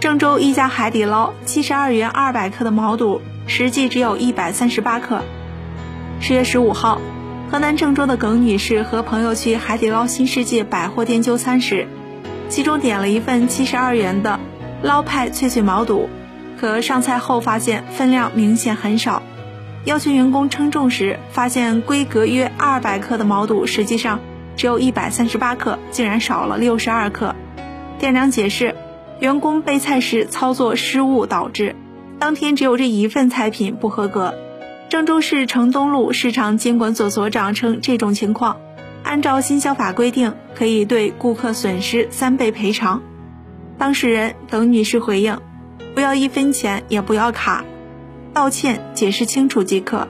郑州一家海底捞七十二元二百克的毛肚，实际只有一百三十八克。十月十五号，河南郑州的耿女士和朋友去海底捞新世界百货店就餐时，其中点了一份七十二元的捞派脆脆毛肚，可上菜后发现分量明显很少，要求员工称重时，发现规格约二百克的毛肚实际上只有一百三十八克，竟然少了六十二克。店长解释。员工备菜时操作失误导致，当天只有这一份菜品不合格。郑州市城东路市场监管所所长称，这种情况，按照新消法规定，可以对顾客损失三倍赔偿。当事人耿女士回应：不要一分钱，也不要卡，道歉解释清楚即可。